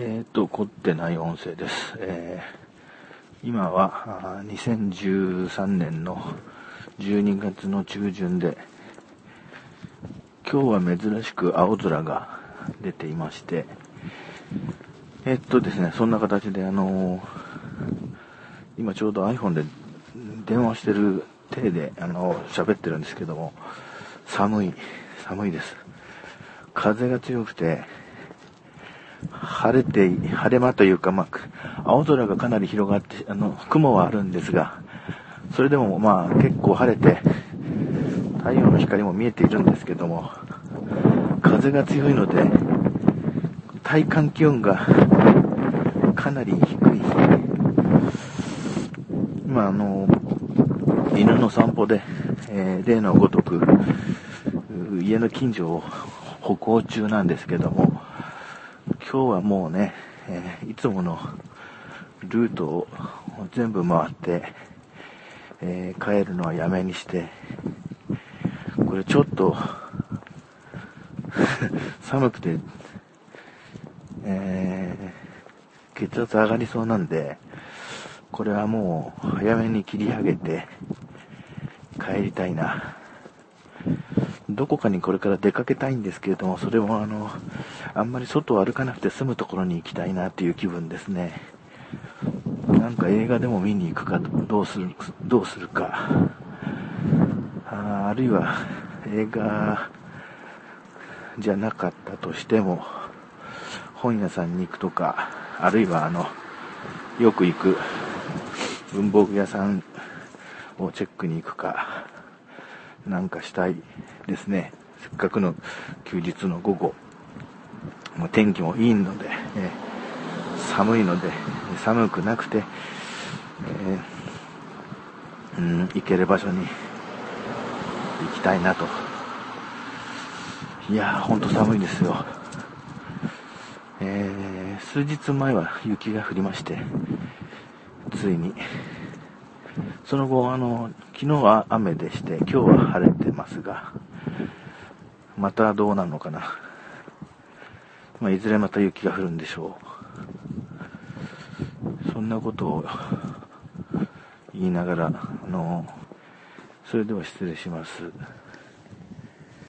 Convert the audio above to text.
えっ、と、凝ってない音声です。えー、今は2013年の12月の中旬で、今日は珍しく青空が出ていまして、えっとですね、そんな形であのー、今ちょうど iPhone で電話してる手で、あのー、喋ってるんですけども、寒い、寒いです。風が強くて、晴れて、晴れ間というか、まあ、青空がかなり広がって、あの、雲はあるんですが、それでもまあ結構晴れて、太陽の光も見えているんですけども、風が強いので、体感気温がかなり低い。今あの、犬の散歩で、えー、例のごとく、家の近所を歩行中なんですけども、今日はもうね、えー、いつものルートを全部回って、えー、帰るのはやめにして、これちょっと 寒くて、えー、血圧上がりそうなんで、これはもう早めに切り上げて帰りたいな。どこかにこれから出かけたいんですけれども、それもあの、あんまり外を歩かなくて済むところに行きたいなっていう気分ですね。なんか映画でも見に行くか、どうする、どうするか。ああるいは映画じゃなかったとしても、本屋さんに行くとか、あるいはあの、よく行く文房具屋さんをチェックに行くか、なんかしたいですね。せっかくの休日の午後。もう天気もいいので、えー、寒いので、寒くなくて、えー、うん、行ける場所に行きたいなと。いやー、ほんと寒いですよ。えー、数日前は雪が降りまして、ついに、その後、あの、昨日は雨でして、今日は晴れてますが、またどうなるのかな。まあ、いずれまた雪が降るんでしょう。そんなことを言いながら、あの、それでは失礼します。